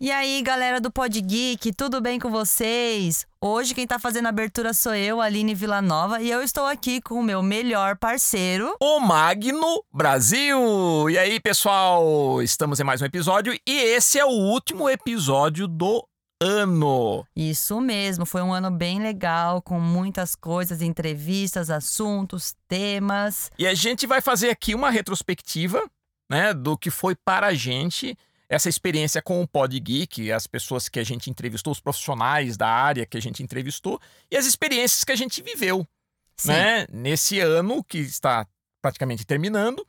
E aí, galera do Pod Geek, tudo bem com vocês? Hoje quem tá fazendo a abertura sou eu, Aline Villanova, e eu estou aqui com o meu melhor parceiro, o Magno Brasil. E aí, pessoal, estamos em mais um episódio e esse é o último episódio do ano. Isso mesmo, foi um ano bem legal, com muitas coisas, entrevistas, assuntos, temas. E a gente vai fazer aqui uma retrospectiva, né, do que foi para a gente essa experiência com o Pod Geek, as pessoas que a gente entrevistou, os profissionais da área que a gente entrevistou e as experiências que a gente viveu, Sim. né, nesse ano que está praticamente terminando.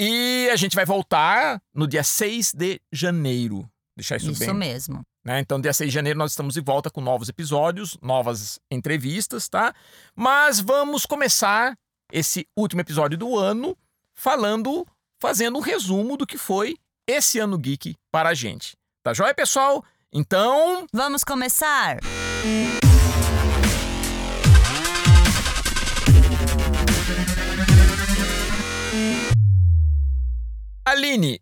E a gente vai voltar no dia 6 de janeiro. Deixar isso, Isso bem. mesmo. Né? Então, dia 6 de janeiro, nós estamos de volta com novos episódios, novas entrevistas, tá? Mas vamos começar esse último episódio do ano falando, fazendo um resumo do que foi esse ano geek para a gente. Tá joia, pessoal? Então, Vamos começar? Aline,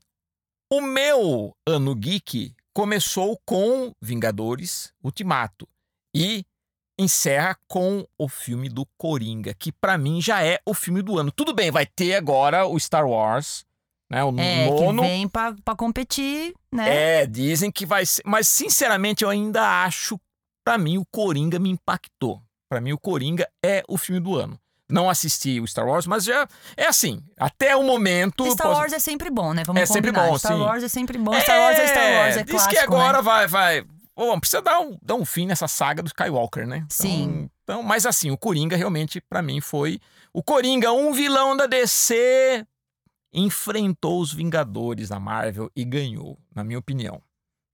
o meu ano geek começou com Vingadores Ultimato e encerra com o filme do Coringa, que pra mim já é o filme do ano. Tudo bem, vai ter agora o Star Wars, né, o É, nono. que vem pra, pra competir, né? É, dizem que vai ser, mas sinceramente eu ainda acho, pra mim o Coringa me impactou. Pra mim o Coringa é o filme do ano. Não assisti o Star Wars, mas já é assim, até o momento Star posso- Wars é sempre bom, né? Vamos É sempre combinar. bom, Star sim. Wars é sempre bom. Star Wars é Star Wars, é diz clássico, que agora né? vai, vai. Bom, precisa dar um, dar um fim nessa saga do Skywalker, né? Então- Sim. Então, mas assim, o Coringa realmente, pra mim, foi. O Coringa, um vilão da DC, enfrentou os Vingadores da Marvel e ganhou, na minha opinião.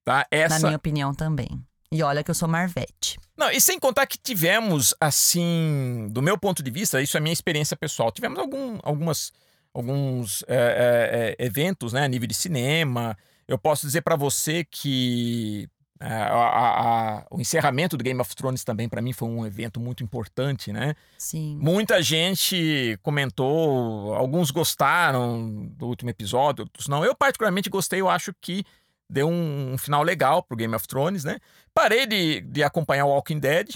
Tá? Essa. Na minha opinião também. E olha que eu sou Marvete. Não, e sem contar que tivemos, assim, do meu ponto de vista, isso é minha experiência pessoal, tivemos algum, algumas, alguns é, é, eventos, né, a nível de cinema. Eu posso dizer pra você que a- a- a- o encerramento do Game of Thrones também, pra mim, foi um evento muito importante, né? Sim. Muita gente comentou, alguns gostaram do último episódio, outros não. Eu, particularmente, gostei, eu acho que deu um, um final legal pro Game of Thrones, né? Parei de, de acompanhar o Walking Dead.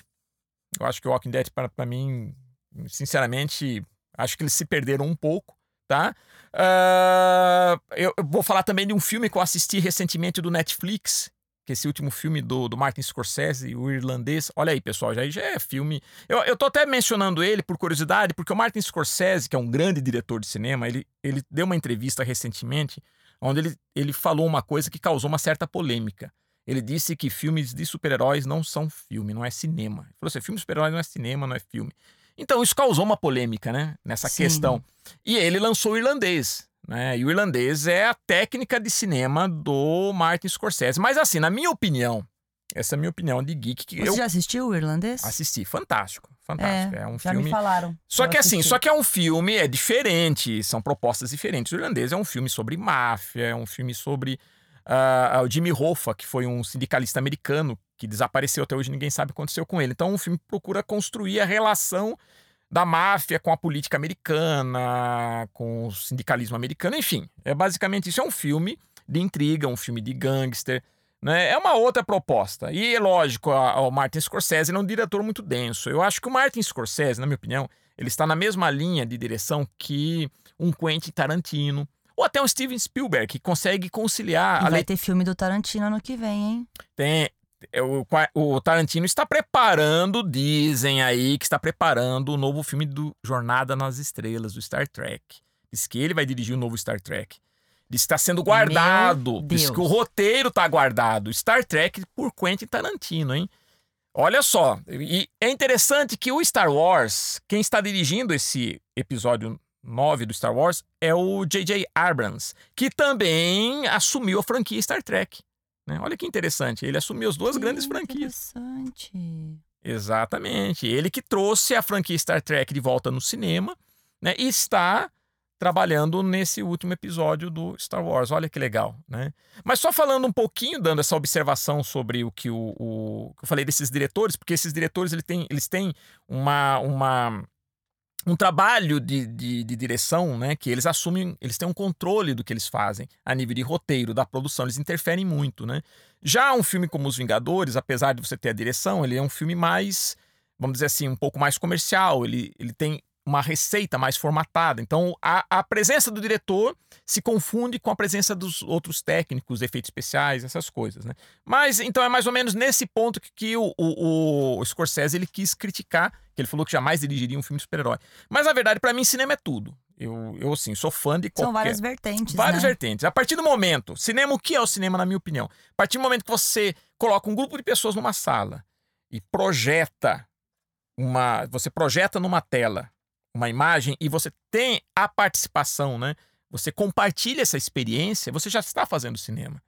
Eu acho que o Walking Dead, pra mim, sinceramente, acho que eles se perderam um pouco, tá? Ah, eu, eu vou falar também de um filme que eu assisti recentemente do Netflix, que esse último filme do, do Martin Scorsese, o irlandês. Olha aí, pessoal, já, já é filme. Eu, eu tô até mencionando ele por curiosidade, porque o Martin Scorsese, que é um grande diretor de cinema, ele, ele deu uma entrevista recentemente onde ele, ele falou uma coisa que causou uma certa polêmica. Ele disse que filmes de super-heróis não são filme, não é cinema. Ele falou assim: filme de super-heróis não é cinema, não é filme. Então, isso causou uma polêmica, né? Nessa Sim. questão. E ele lançou o irlandês. Né? E o irlandês é a técnica de cinema do Martin Scorsese. Mas, assim, na minha opinião, essa é a minha opinião de geek, que Você eu já assistiu o irlandês? assisti. Fantástico, fantástico. É, um já filme. me falaram. Só que assim, só que é um filme, é diferente, são propostas diferentes. O irlandês é um filme sobre máfia, é um filme sobre ah, o Jimmy Hoffa, que foi um sindicalista americano que desapareceu até hoje, ninguém sabe o que aconteceu com ele. Então o filme procura construir a relação da máfia com a política americana, com o sindicalismo americano, enfim. É basicamente isso. É um filme de intriga, um filme de gangster. Né? É uma outra proposta. E, lógico, a- o Martin Scorsese é um diretor muito denso. Eu acho que o Martin Scorsese, na minha opinião, ele está na mesma linha de direção que um Quentin Tarantino, ou até um Steven Spielberg, que consegue conciliar E a vai lei. ter filme do Tarantino ano que vem, hein? Tem, é, o, qua- o Tarantino está preparando, dizem aí, que está preparando o novo filme do Jornada nas Estrelas, do Star Trek. Diz que ele vai dirigir o novo Star Trek. Diz que está sendo guardado. Diz que o roteiro está guardado. Star Trek por Quentin Tarantino, hein? Olha só, e é interessante que o Star Wars, quem está dirigindo esse episódio 9 do Star Wars é o J.J. Abrams, que também assumiu a franquia Star Trek. Né? Olha que interessante, ele assumiu as duas Que grandes franquias. Interessante. Exatamente. Ele que trouxe a franquia Star Trek de volta no cinema, né? E está trabalhando nesse último episódio do Star Wars. Olha que legal, né? Mas só falando um pouquinho, dando essa observação sobre o que o, o eu falei desses diretores, porque esses diretores eles têm, eles têm uma, uma um trabalho de, de, de, direção, né? Que eles assumem, eles têm um controle do que eles fazem a nível de roteiro, da produção, eles interferem muito, né? Já um filme como Os Vingadores, apesar de você ter a direção, ele é um filme mais, vamos dizer assim, um pouco mais comercial. Ele, ele tem uma receita mais formatada. Então, a, a, presença do diretor se confunde com a presença dos outros técnicos, efeitos especiais, essas coisas, né? Mas, então, é mais ou menos nesse ponto que, que o, o, o, Scorsese ele quis criticar, que ele falou que jamais dirigiria um filme de super-herói. Mas, na verdade, para mim, cinema é tudo. Eu, eu, assim, sou fã de qualquer... São várias vertentes, Várias né? vertentes. A partir do momento... Cinema, o que é o cinema, na minha opinião? A partir do momento que você coloca um grupo de pessoas numa sala e projeta uma... Você projeta numa tela uma imagem e você tem a participação, né? Você compartilha essa experiência, você já está fazendo cinema.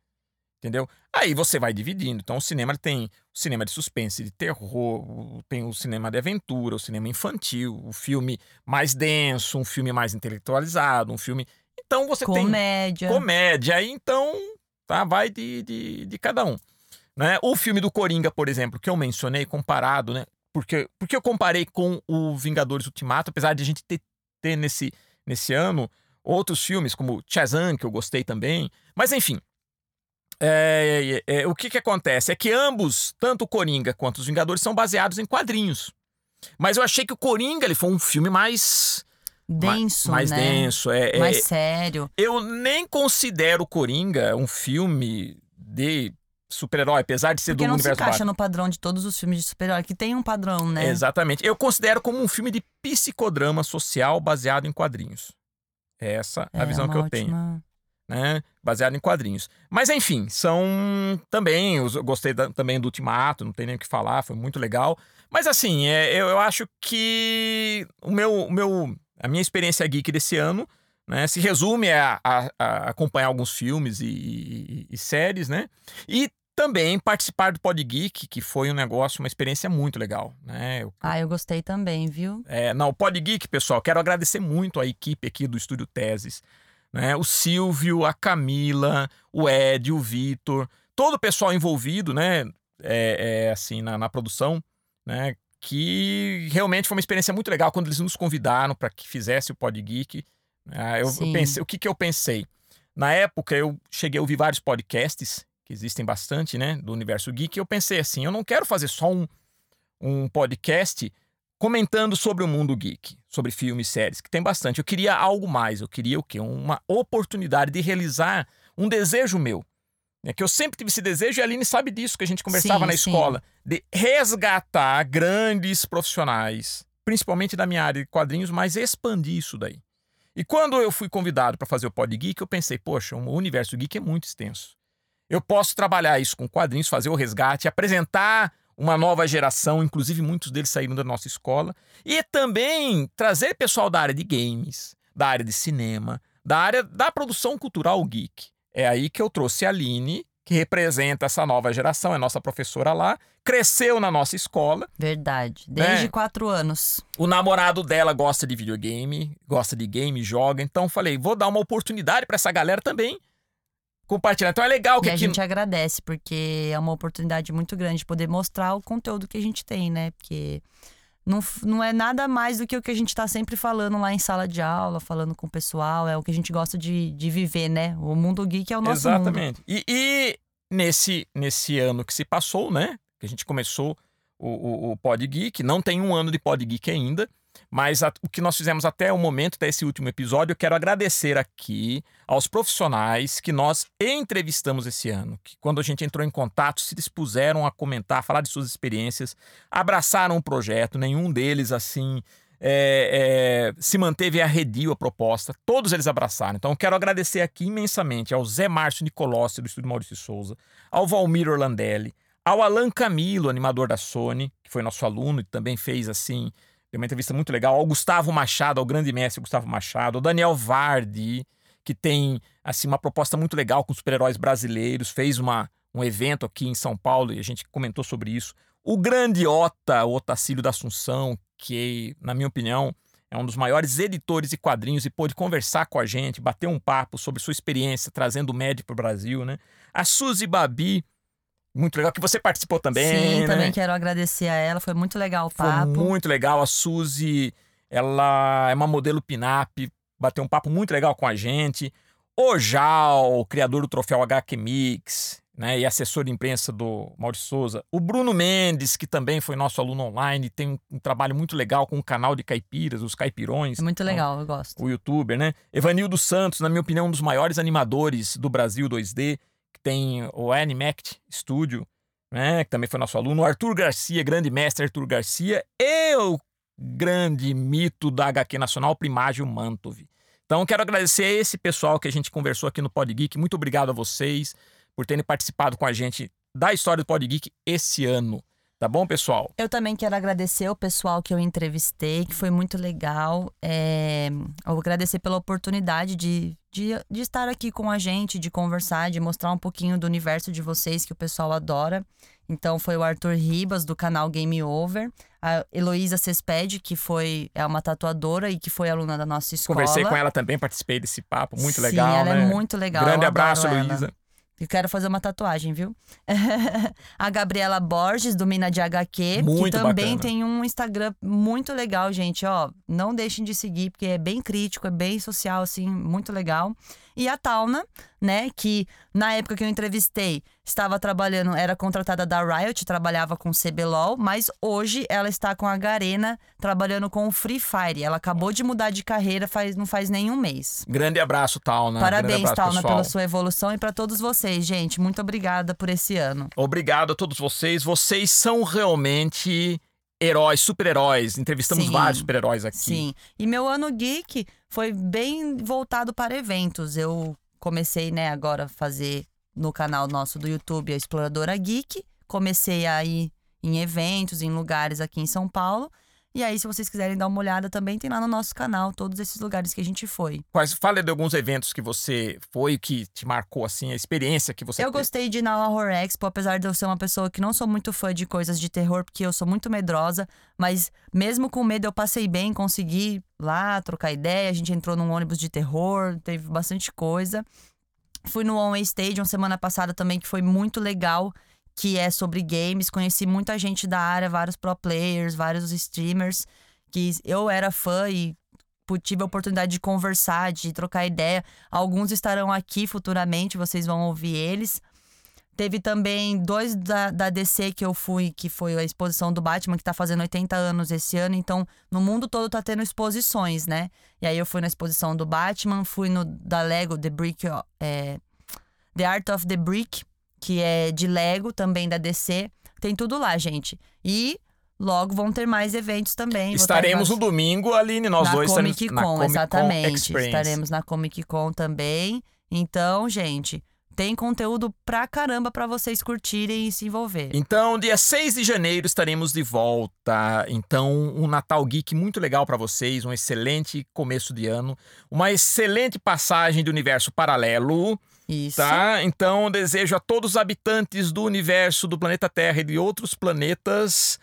Entendeu? Aí você vai dividindo. Então o cinema tem o cinema de suspense, de terror, tem o cinema de aventura, o cinema infantil, o filme mais denso, um filme mais intelectualizado, um filme. Então você comédia. tem. Comédia. Aí então, tá? Vai de, de, de cada um. Né? O filme do Coringa, por exemplo, que eu mencionei, comparado, né? Porque, porque eu comparei com o Vingadores Ultimato, apesar de a gente ter, ter nesse, nesse ano outros filmes, como Shazam, que eu gostei também. Mas enfim, é, é, é, o que, que acontece? É que ambos, tanto o Coringa quanto os Vingadores, são baseados em quadrinhos. Mas eu achei que o Coringa ele foi um filme mais. Denso, mais, mais né? denso, é, é, mais sério. Eu nem considero Coringa um filme de super-herói, apesar de ser Porque do não universo se encaixa Batman. no padrão de todos os filmes de super-herói, que tem um padrão, né? Exatamente. Eu considero como um filme de psicodrama social baseado em quadrinhos. Essa é a É visão que eu ótima- tenho, né? Baseado em quadrinhos. Mas enfim, são também, eu gostei da- também do Ultimato, não tem nem o que falar, foi muito legal. Mas assim, é, eu, eu acho que o meu, o meu, a minha experiência geek desse ano né, se resume a, a- a acompanhar alguns filmes e, e- e séries, né? E também participar do Pod Geek, que foi um negócio, uma experiência muito legal, né? Eu- Ah, eu gostei também, viu? é, não, o Pod Geek, pessoal, quero agradecer muito a equipe aqui do Estúdio Teses, né? O Silvio, a Camila, o Ed, o Vitor, todo o pessoal envolvido, né? É, é, assim, na, na produção, né? Que realmente foi uma experiência muito legal quando eles nos convidaram para que fizesse o Pod Geek. Ah, eu, eu pensei, o que, que eu pensei? Na época, eu cheguei a ouvir vários podcasts, que existem bastante, né? Do universo geek, e eu pensei assim: eu não quero fazer só um, um podcast comentando sobre o mundo geek, sobre filmes, séries, que tem bastante. Eu queria algo mais, eu queria o quê? Uma oportunidade de realizar um desejo meu. É que eu sempre tive esse desejo e a Aline sabe disso, que a gente conversava Sim, na sim. escola, de resgatar grandes profissionais, principalmente da minha área de quadrinhos, mas expandir isso daí. E quando eu fui convidado para fazer o Pod Geek, eu pensei, poxa, o universo geek é muito extenso. Eu posso trabalhar isso com quadrinhos, fazer o resgate, apresentar uma nova geração, inclusive muitos deles saíram da nossa escola, e também trazer pessoal da área de games, da área de cinema, da área da produção cultural geek. É aí que eu trouxe a Aline, que representa essa nova geração, é nossa professora lá, cresceu na nossa escola, Verdade. Desde É. quatro anos. o namorado dela gosta de videogame, gosta de game, joga. Então falei, vou dar uma oportunidade para essa galera também compartilhar. Então é legal que E a aqui gente agradece, porque é uma oportunidade muito grande de poder mostrar o conteúdo que a gente tem, né? Porque não, não é nada mais do que o que a gente tá sempre falando lá em sala de aula, falando com o pessoal, é o que a gente gosta de, de viver, né? O mundo geek é o nosso mundo. Exatamente. E, e nesse, nesse ano que se passou, né? Que a gente começou o, o, o Pod Geek, não tem um ano de Pod Geek ainda, mas a- o que nós fizemos até o momento, até esse último episódio, eu quero agradecer aqui aos profissionais que nós entrevistamos esse ano, que quando a gente entrou em contato se dispuseram a comentar, falar de suas experiências, abraçaram o projeto, nenhum deles assim é, é, se manteve arredio a proposta, todos eles abraçaram. Então, quero agradecer aqui imensamente ao Zé Márcio Nicolossi, do Estúdio Maurício Souza, ao Valmir Orlandelli, ao Alan Camilo, animador da Sony, que foi nosso aluno e também fez assim, deu uma entrevista muito legal, ao Gustavo Machado, ao grande mestre Gustavo Machado, ao Daniel Vardi, que tem assim uma proposta muito legal com super-heróis brasileiros, fez uma, um evento aqui em São Paulo e a gente comentou sobre isso. O grande Ota, o Otacílio da Assunção, que, na minha opinião, é um dos maiores editores de quadrinhos e pôde conversar com a gente, bater um papo sobre sua experiência trazendo o médio para o Brasil, né? A Suzy Babi, muito legal, que você participou também, Sim, né? também quero agradecer a ela, foi muito legal o Foi papo. muito legal. A Suzy Ela é uma modelo pin-up, bateu um papo muito legal com a gente. O Jal, criador do troféu HQ Mix, né, e assessor de imprensa do Maurício Souza. O Bruno Mendes, que também foi nosso aluno online, tem um, um trabalho muito legal com o canal de caipiras, os caipirões. É muito legal, eu gosto. O youtuber, né? Evanildo Santos, na minha opinião, um dos maiores animadores do Brasil 2D, que tem o Animact Studio, né, que também foi nosso aluno. Arthur Garcia, grande mestre Arthur Garcia, e o grande mito da HQ Nacional, Primágio Mantov. Então, quero agradecer a esse pessoal que a gente conversou aqui no Pod Geek. Muito obrigado a vocês por terem participado com a gente da história do Pod Geek esse ano. Tá bom, pessoal? Eu também quero agradecer o pessoal que eu entrevistei, que foi muito legal. É... Eu agradecer pela oportunidade de, de, de estar aqui com a gente, de conversar, de mostrar um pouquinho do universo de vocês que o pessoal adora. Então foi o Arthur Ribas, do canal Game Over. A Heloísa Cesped, que foi é uma tatuadora e que foi aluna da nossa escola. Conversei com ela também, participei desse papo. Muito Sim, legal, ela né? é muito legal. Grande abraço. Heloísa. Eu quero fazer uma tatuagem, viu? a Gabriela Borges, do Mina de HQ, Muito que também bacana. tem um Instagram muito legal, gente. Ó, não deixem de seguir, porque é bem crítico, é bem social, assim, muito legal. E a Tauna, né, que na época que eu entrevistei, estava trabalhando, era contratada da Riot, trabalhava com CBLOL, mas hoje ela está com a Garena, trabalhando com o Free Fire. Ela acabou de mudar de carreira faz, não faz nenhum mês. Grande abraço, Tauna. Parabéns, abraço, Tauna, pessoal. pela sua evolução e para todos vocês, gente. Muito obrigada por esse ano. Obrigado a todos vocês. Vocês são realmente heróis, super-heróis. Entrevistamos Sim. vários super-heróis aqui. Sim. E meu ano geek foi bem voltado para eventos. Eu comecei, né, agora a fazer no canal nosso do YouTube a Exploradora Geek. Comecei a ir em eventos, em lugares aqui em São Paulo. E aí, se vocês quiserem dar uma olhada, também tem lá no nosso canal todos esses lugares que a gente foi. Quais, fala de alguns eventos que você foi, que te marcou, assim, a experiência que você Eu teve. gostei de ir na Horror Expo, apesar de eu ser uma pessoa que não sou muito fã de coisas de terror, porque eu sou muito medrosa, mas mesmo com medo eu passei bem, consegui ir lá trocar ideia, a gente entrou num ônibus de terror, teve bastante coisa. Fui no One Way Stadium semana passada também, que foi muito legal, que é sobre games, conheci muita gente da área, vários pro players, vários streamers, que eu era fã e tive a oportunidade de conversar, de trocar ideia. Alguns estarão aqui futuramente, vocês vão ouvir eles. Teve também dois da, da DC que eu fui, que foi a exposição do Batman, que tá fazendo 80 anos esse ano. Então, no mundo todo tá tendo exposições, né? E aí eu fui na exposição do Batman, fui no da Lego, The Brick, é, The Art of the Brick, que é de Lego, também da DC. Tem tudo lá, gente. E logo vão ter mais eventos também. Estaremos no domingo ali, nós na dois Comic estaremos na Con, Comic exatamente. Experience. Estaremos na Comic Con também. Então, gente, tem conteúdo pra caramba pra vocês curtirem e se envolver. Então, dia 6 de janeiro estaremos de volta. Então, um Natal Geek muito legal pra vocês, um excelente começo de ano, uma excelente passagem do universo paralelo, Isso. tá? Então, desejo a todos os habitantes do universo do planeta Terra e de outros planetas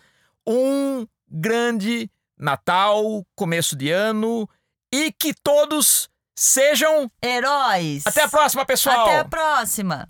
um grande Natal, começo de ano e que todos sejam Heróis! Até a próxima, pessoal! Até a próxima!